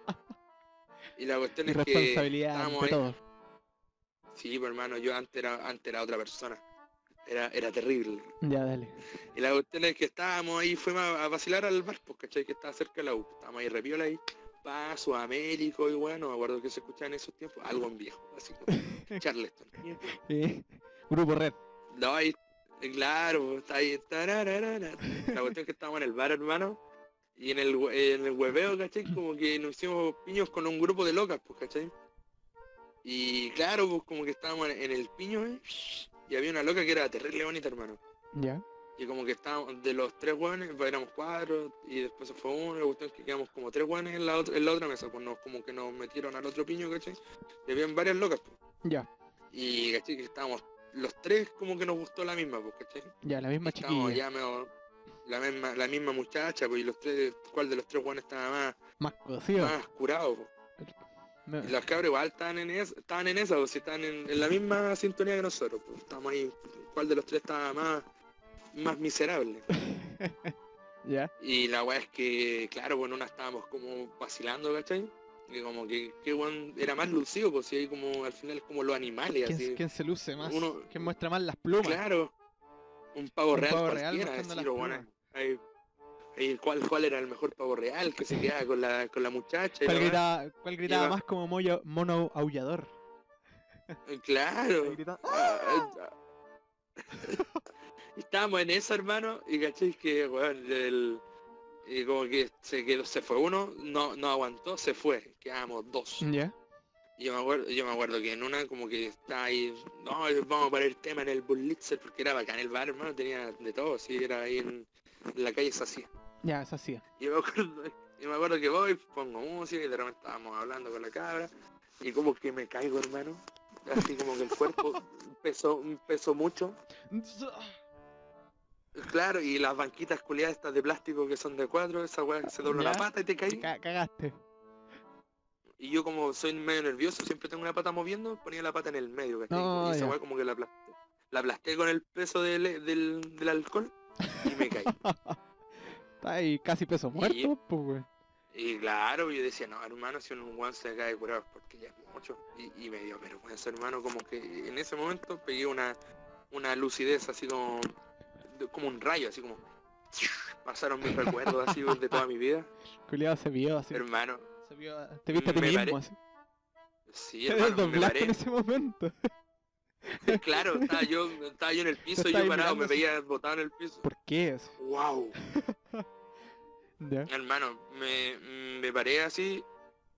Y la cuestión es que estábamos ahí-. Sí, pues hermano, yo antes era, antes era otra persona. Era, era terrible. Ya, dale. Y la cuestión es que estábamos ahí, fuimos a, a vacilar al bar, pues, ¿cachai? Que estaba cerca de la U. Estábamos ahí repiola ahí, paso, Américo y bueno, me acuerdo que se escuchaba en esos tiempos, algo en viejo, así como Charleston. Eh, Grupo Red. No, ahí, eh, claro, está ahí. tarararara. La cuestión es que estábamos en el bar, hermano. Y en el, en el hueveo, ¿cachai? Como que nos hicimos piños con un grupo de locas, pues, ¿cachai? Y claro, pues como que estábamos en el piño, ¿eh? Y había una loca que era terrible bonita, hermano. Ya. Y como que estábamos de los tres hueones, pues éramos cuatro, y después se fue uno, la cuestión es que quedamos como tres hueones en la, otra, en la otra mesa, pues nos, como que nos metieron al otro piño, ¿cachai? Y habían varias locas, pues. Ya. Y ¿cachai? Que estábamos los tres como que nos gustó la misma, pues, ¿cachai? Ya, la misma chiquilla. ya medio- la misma, la misma muchacha, pues, y los tres, ¿cuál de los tres hueones estaba más, Más cocido. más curado, pues? Me- los cabros igual estaban en esa, estaban en esa, pues, si estaban en, en la misma sintonía que nosotros, pues, estábamos ahí, ¿cuál de los tres estaba más, más miserable? Ya. Y la weá es que, claro, bueno, una estábamos como vacilando, ¿cachai? Y como que, que weón era más lucido, pues si hay como, al final es como los animales, ¿Quién, así. quién se luce más? Uno- ¿Quién muestra más las plumas? Claro, un pavo Un real pavo real cualquiera, mostrando así, las lo bueno, ahí, ¿cuál, ¿Cuál era el mejor pavo real que se quedaba con la, con la muchacha? ¿Cuál gritaba, cuál gritaba Lleva- más como moyo- mono aullador? Eh, Claro. Gritaba, Ah, ah. Estábamos en eso, hermano, y cachai que, weón, el, y como que se quedó, se fue uno, no, no aguantó, se fue, quedamos dos. Ya. Yo me acuerdo, yo me acuerdo que en una como que está ahí, no, vamos a poner tema en el Bullitzer porque era bacán el bar, hermano, tenía de todo, sí, era ahí en, la calle Sacía. Ya, eso hacía. Y yo me acuerdo, yo me acuerdo que voy, pongo música y de repente estábamos hablando con la cabra y como que me caigo, hermano. Así como que el cuerpo pesó, pesó mucho. Claro, y las banquitas culiadas estas de plástico que son de cuatro, esa weá se dobla Ya. la pata y te caí. Ca- cagaste. Y yo como soy medio nervioso, siempre tengo una pata moviendo, ponía la pata en el medio, ¿cachai? No, y esa weá como que la aplasté. la aplasté con el peso del, del, del alcohol y me caí. Está ahí casi peso muerto, pues, weón. Y claro, yo decía, no, hermano, si un guan se cae curado porque ya es mucho. Y, y me dio vergüenza, hermano, como que en ese momento pegué una, una lucidez así como, de- como un rayo, así como... Pasaron mis recuerdos así de toda mi vida. Culiado se vio así. Hermano, se vio- te viste a ti mismo pare- así. sí, Te hermano, me desdoblaste paré. en ese momento. Claro, estaba yo, estaba yo en el piso, yo parado, me veía botado en el piso. ¿Por qué? Así. Wow. Hermano, me, me paré así,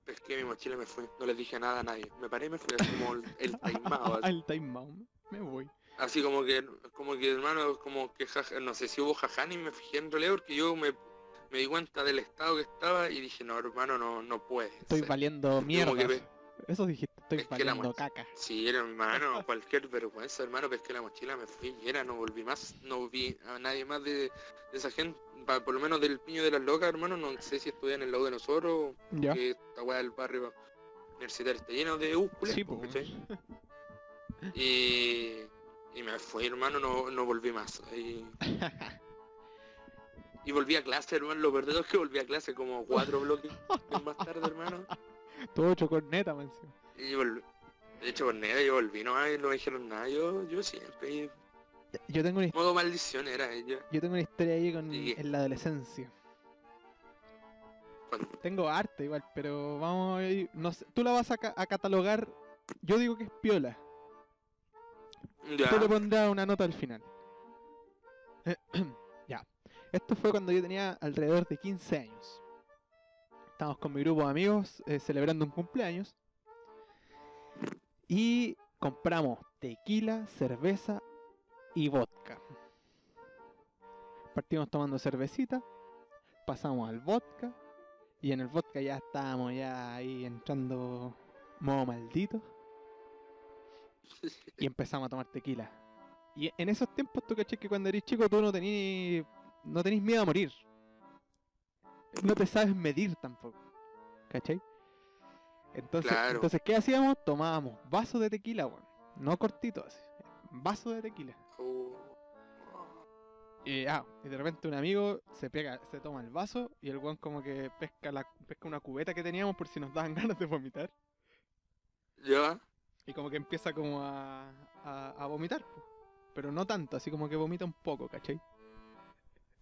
pesqué mi mochila y me fui. No les dije nada a nadie. Me paré y me fui así como el, el taimado, time out. Me voy. Así como que, como que hermano, como que jaja- no sé si hubo jaján y me fijé en realidad porque yo me, me di cuenta del estado que estaba y dije, no hermano, no, no puede. Estoy ser". valiendo mierda. Eso dijiste, estoy Es que la valiendo caca. Sí, era hermano, cualquier vergüenza, hermano, pesqué la mochila, me fui y era, no volví más, no vi a nadie más de, de esa gente, pa- por lo menos del piño de las locas, hermano, no sé si estudian en el lado de nosotros, Ya. que esta weá del barrio universitario está lleno de U, Sí, po, pues. Y, y me fui, hermano, no, no volví más. Y, y volví a clase, hermano, lo peor es que volví a clase como cuatro bloques más tarde, hermano. Todo hecho con neta, man, encima. Y volví. De hecho, por nada, yo volví, no, y no me dijeron nada, yo, yo siempre, Yo tengo una, modo maldición era ella. yo tengo una historia ahí con, Sí. en la adolescencia. Tengo arte igual, pero vamos a ir- no sé, tú la vas a, ca- a catalogar, yo digo que es piola. Ya, Tú le pondrás una nota al final. ya. Esto fue cuando yo tenía alrededor de 15 años. Estábamos con mi grupo de amigos eh, celebrando un cumpleaños. Y compramos tequila, cerveza y vodka. Partimos tomando cervecita, pasamos al vodka. Y en el vodka ya estábamos ya ahí entrando modo maldito y empezamos a tomar tequila. Y en esos tiempos, tú caché que cuando eres chico tú no tenís no tenís miedo a morir. No te sabes medir tampoco. ¿Cachai? Entonces, Claro. entonces ¿qué hacíamos? Tomábamos vaso de tequila, weón. No cortito así. Vaso de tequila. Oh. Y, ah, y de repente un amigo se pega, se toma el vaso y el weón como que pesca la, pesca una cubeta que teníamos por si nos daban ganas de vomitar. Ya, Y como que empieza como a, a, a vomitar, pero no tanto, así como que vomita un poco, ¿cachai?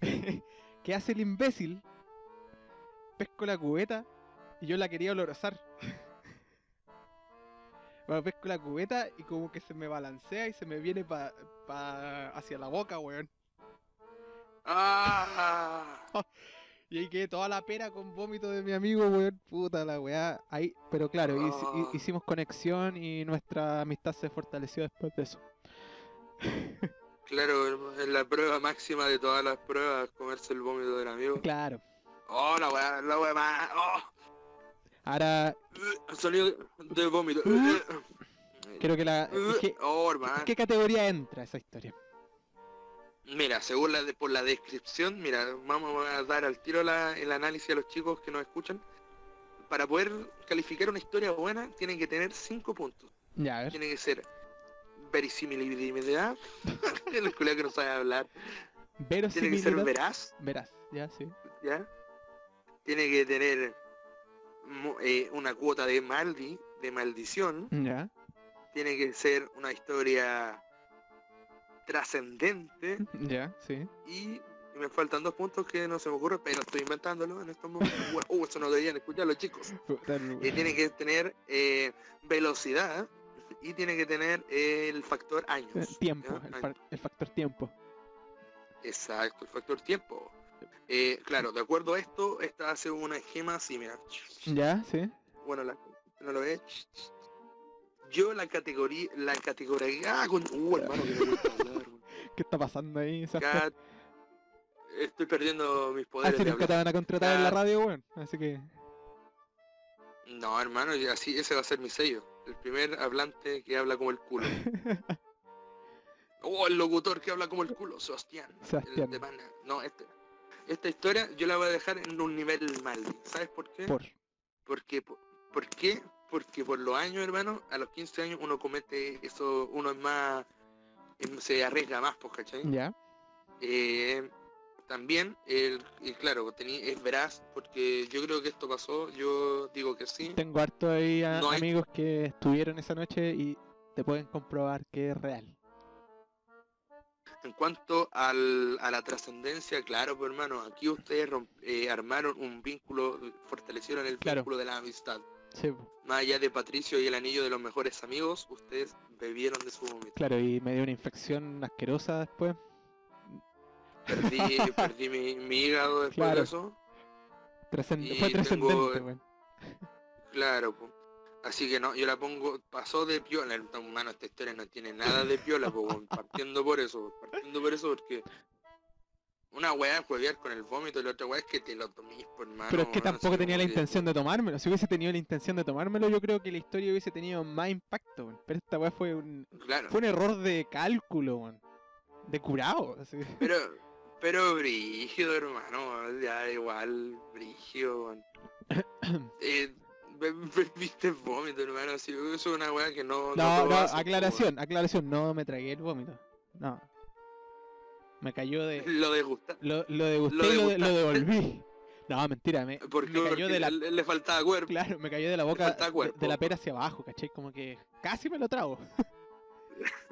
¿Qué hace el imbécil? Pesco la cubeta y yo la quería olorosar. Bueno, pesco la cubeta y como que se me balancea y se me viene pa, pa hacia la boca, weón. Ah, Y ahí quedé toda la pera con vómito de mi amigo, weón. Puta la weá. Ahí, pero claro, Ah. hicimos conexión y nuestra amistad se fortaleció después de eso. claro, es la prueba máxima de todas las pruebas, comerse el vómito del amigo. Claro. Oh, la weá, la weá más. Oh, Ahora, sonido de vómito. creo que la... ¿qué, Oh, qué categoría entra esa historia? Mira, según la de, por la descripción, mira, vamos a dar al tiro la- el análisis a los chicos que nos escuchan. Para poder calificar una historia buena, tiene que tener cinco puntos. Ya, a ver. Tiene que ser verisimilidad, el culiao que no sabe hablar. Tiene que ser veraz, Verás, ya, sí. ¿ya? Tiene que tener eh, una cuota de maldi, de maldición. Ya, Tiene que ser una historia trascendente. ya, sí. Y me faltan dos puntos que no se me ocurren, pero estoy inventándolo en estos momentos. Uh, eso no deberían escucharlo, chicos. Y tiene que tener eh, velocidad y tiene que tener eh, el factor años. tiempo, el factor tiempo. Exacto, el factor tiempo. Eh, claro, de acuerdo a esto, esta hace una esquema así, mira. Ya, sí. Bueno, la, no lo ves. Yo la categoría, la categoría, ah, con, uh, hermano, que me gusta hablar, weón. ¿Qué está pasando ahí? Cat- Estoy perdiendo mis Ah, poderes de nunca te van a contratar en la radio, weón. Así que... No, hermano, así ese va a ser mi sello. El primer hablante que habla como el culo. Oh, el locutor que habla como el culo, Sebastián. el Sebastián. de Pana. No, este. Esta historia yo la voy a dejar en un nivel mal. ¿Sabes por qué? Por... Porque, po- ¿Por qué? Porque por los años, hermano, a los 15 años uno comete eso, uno es más em, se arriesga más, pues, ¿cachai? Ya. Eh, también, el, claro, tení- es veraz, porque yo creo que esto pasó, yo digo que sí. Tengo harto ahí a- No hay- amigos que estuvieron esa noche y te pueden comprobar que es real. En cuanto al, a la trascendencia, claro, pues hermano, aquí ustedes romp- eh, armaron un vínculo, fortalecieron el Claro. vínculo de la amistad. Sí. Más allá de Patricio y el anillo de los mejores amigos, ustedes bebieron de su vómito. claro, y me dio una infección asquerosa después. Perdí, perdí mi, mi hígado después Claro. de eso. Trascend- Y Fue trascendente. Claro, po. Así que no, yo la pongo, pasó de piola, hermano, esta historia no tiene nada de piola, po, weón, partiendo por eso, partiendo por eso porque una weá es huevear con el vómito y la otra weá es que te lo tomís, por hermano. Pero es que tampoco tenía la intención de tomármelo. Si hubiese tenido la intención de tomármelo, yo creo que la historia hubiese tenido más impacto. Pero esta weá fue un, Claro, fue un error de cálculo, weón. De curado, así. pero, pero brígido, hermano, ya igual, brígido, weón. eh, vómito, hermano, así, eso es una weá que no... No, no, aclaración, aclaración, no me tragué el vómito. No. Me cayó de. Lo degustar. Lo, lo degusté Lo y lo, de- lo degustaste. devolví. No, mentira, me, Porque, me cayó porque de la. le, faltaba cuerpo. Claro, me cayó de la boca de, la pera hacia abajo, ¿cachai? Como que casi me lo trago.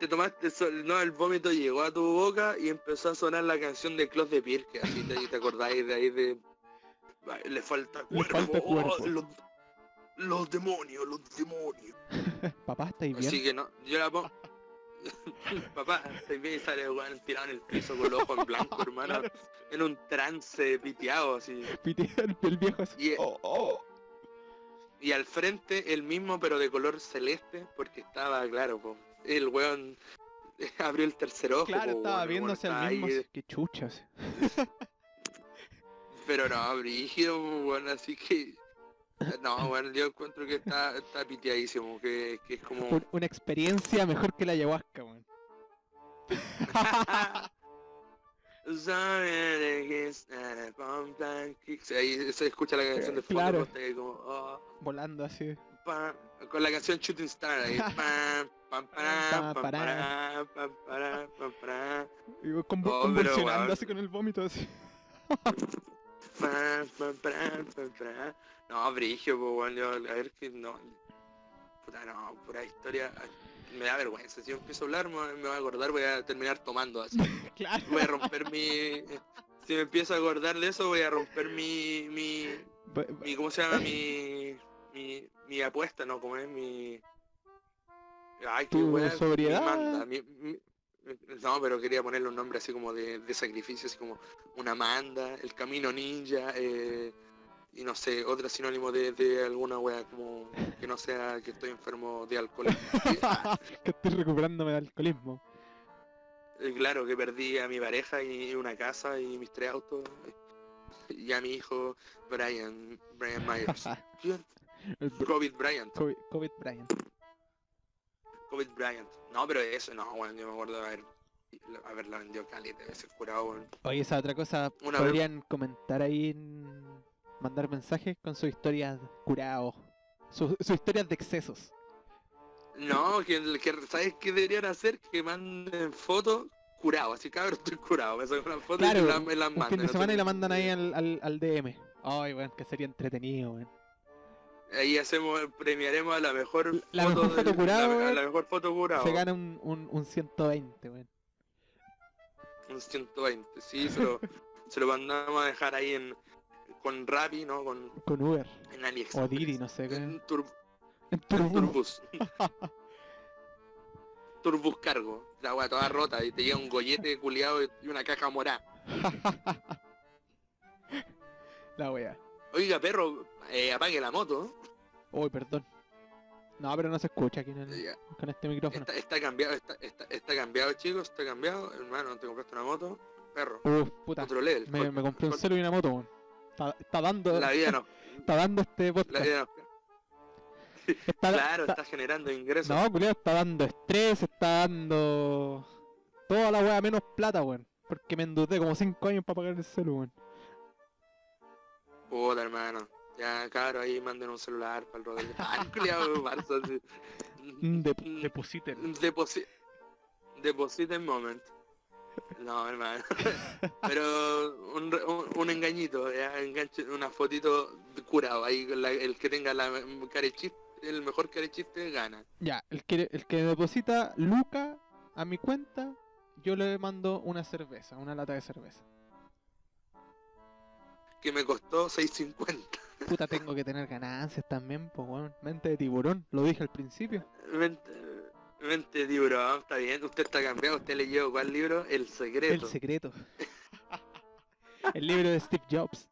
te tomaste no el vómito llegó a tu boca y empezó a sonar la canción de Klaus de Pirke así te, te acordáis de ahí de le falta Le cuerpo, oh, los, los demonios los demonios Papá, ¿estáis bien? así que no yo la pongo papá estoy bien y sale weón, tirado en el piso con los ojos en blanco hermano Claro, en un trance piteado así pitió el, viejo así. y, Oh, oh. y al frente el mismo pero de color celeste porque estaba claro po, el weón abrió el tercer ojo Claro, po, estaba viéndose al mismo. ahí, Qué chuchas. Pero no, brígido, bueno, así que... No, bueno, yo encuentro que está, está piteadísimo, que, que es como... Un- una experiencia mejor que la ayahuasca, weón. Ahí se escucha la canción de fondo, Claro. ahí como... oh, Volando así. pam, con la canción Shooting Star ahí. pam, convulsionando así con el vómito así. No, brigio, pues bueno, yo, a ver que no. Puta, no, pura historia. Me da vergüenza. Si yo empiezo a hablar, me, me voy a acordar, voy a terminar tomando así. Claro. Voy a romper mi. Si me empiezo a acordar de eso, voy a romper mi. mi. Mi ¿Cómo se llama? Mi. mi, mi apuesta, ¿no? ¿Cómo es mi. Ay, qué Tu mi sobriedad. manda, mi- mi- no, pero quería ponerle un nombre así como de, de sacrificio, así como una manda, el camino ninja, eh, y no sé, otro sinónimo de, de alguna wea como que no sea que estoy enfermo de alcoholismo. Que estoy recuperándome del alcoholismo. eh, claro, que perdí a mi pareja y una casa y mis tres autos. Y a mi hijo Brian, Brian Myers. COVID Bryant, COVID, COVID Bryant. COVID Bryant. No, pero eso, no, bueno, yo me acuerdo de haber, haberla vendido caleta, de ese curado, weón. Oye, esa otra cosa, Una vez- podrían comentar ahí, en- mandar mensajes con sus historias curados. Sus historias de excesos. No, que, que ¿sabes qué deberían hacer? Que manden fotos curado, así cabrón, estoy curado, me sacan una foto Claro, y la, me las Un mandan. fin de semana y la mandan ahí al, al, al DM. Ay, weón, que sería entretenido, weón. Ahí hacemos, premiaremos a la mejor La mejor foto del- curado, la, mejor foto curado. Se gana un, un, un 120, weón. Un 120, sí, se lo, se lo mandamos a dejar ahí en con Rappi, ¿no? Con Con Uber. en AliExpress. O Didi, no sé qué. En, Tur- En en Turbus. Turbus. Turbus cargo. La weá toda rota y te llega un gollete culiado y una caja morada. La wea. Oiga, perro, eh, apague la moto. Uy, perdón. No, pero no se escucha aquí en el- con este micrófono. Está, está cambiado, está, está, está cambiado, chicos, está cambiado. Hermano, te compraste una moto. Perro, Uf, puta. otro level. Me, Col- me compré un celu y una moto, weón. Está, dando, La vida no. está dando este La podcast. vida no. Está, Claro, está- generando ingresos. No, culiao, está dando estrés, está dando toda la wea menos plata, weón. Porque me endeudé como 5 años para pagar el celu, weón. Puta, hermano. Ya, caro, ahí manden un celular para el Rodrigo. Barça, así. Mm, de- Depositen. Deposi- Deposit moment. No, hermano. Pero un, un, un engañito, ya, enganche, una fotito curado. Ahí la- el que tenga la carechiste, el mejor carechiste gana. Ya, el que, el que deposita Luca a mi cuenta, yo le mando una cerveza, una lata de cerveza. Que me costó 6.50. Puta, tengo que tener ganancias también, pues. Mente de tiburón, lo dije al principio. Mente, mente tiburón, está bien. Usted está cambiado. Usted leyó cuál libro? El secreto. El secreto. el libro de Steve Jobs.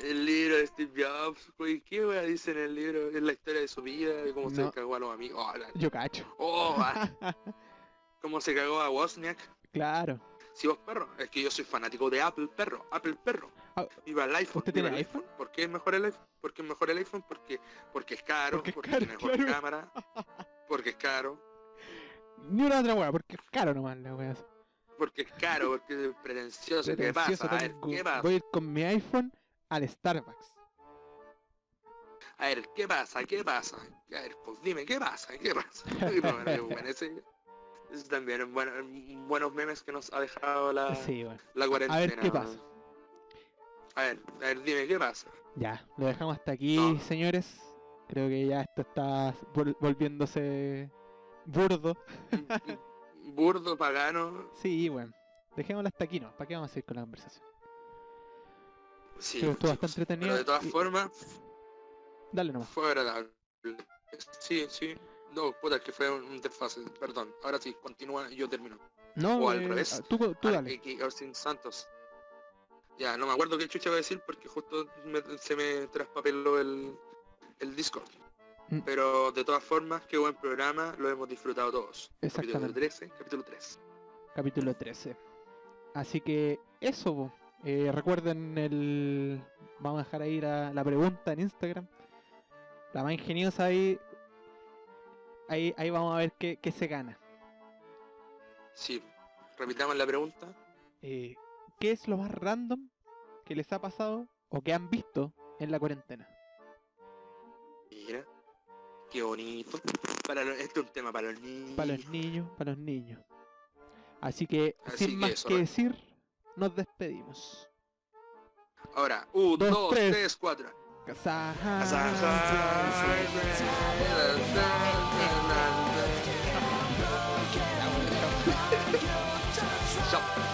El libro de Steve Jobs. Uy, ¿Qué wea dice en el libro? Es la historia de su vida, de cómo se No. cagó a los amigos. Oh, la- Yo cacho. oh, ah, cómo se cagó a Wozniak. claro. Vos perro, es que yo soy fanático de Apple, perro, Apple, perro. Ah, Viva el iPhone. ¿usted tiene el iPhone? ¿Por qué es mejor el iPhone? ¿Por qué es mejor el iPhone? Porque, porque es caro, Porque porque, caro, tiene mejor claro. cámara, porque es caro, Ni una otra weá, porque es caro nomás la weá. porque es caro, porque es pretencioso. ¿Qué pasa? A ver, ¿qué pasa? Voy a ir con mi iPhone al Starbucks. A ver, ¿qué pasa? ¿Qué pasa? A ver, pues dime, ¿qué pasa? ¿Qué pasa? Ese también bueno- buenos memes que nos ha dejado la, Sí, bueno. la cuarentena. ver qué pasa. A ver, a ver, dime, ¿qué pasa? Ya, lo dejamos hasta aquí, No. señores. Creo que ya esto está vol- volviéndose burdo. Burdo, pagano, Sí, bueno. Dejémoslo hasta aquí, ¿no? ¿Para qué vamos a ir con la conversación? sí. Estuvo bastante entretenido Pero de todas y- formas, Dale nomás. fue agradable. Sí, sí. No, puta, es que fue un desfase, perdón. Ahora sí, continúa y yo termino. No, O al eh, revés. Tú, tú dale. Santos. Ya, no me acuerdo qué chucha voy a decir porque justo me- se me traspapeló el, el Discord. Mm. Pero de todas formas, qué buen programa, lo hemos disfrutado todos. Capítulo Exactamente. 13, capítulo 3. Capítulo 13. Así que eso. Eh, recuerden el... Vamos a dejar ahí la, la pregunta en Instagram. La más ingeniosa ahí... Ahí, ahí vamos a ver qué, qué se gana. Sí, repitamos la pregunta. Eh, ¿Qué es lo más random que les ha pasado o que han visto en la cuarentena? Mira, qué bonito. Para lo- este es un tema para los niños. Para los niños, para los niños. Así que, Así sin que más eso, que ¿no? decir, nos despedimos. Ahora, 1, Dos, 2, tres. 3, 4. Casaja. Casaja. 시.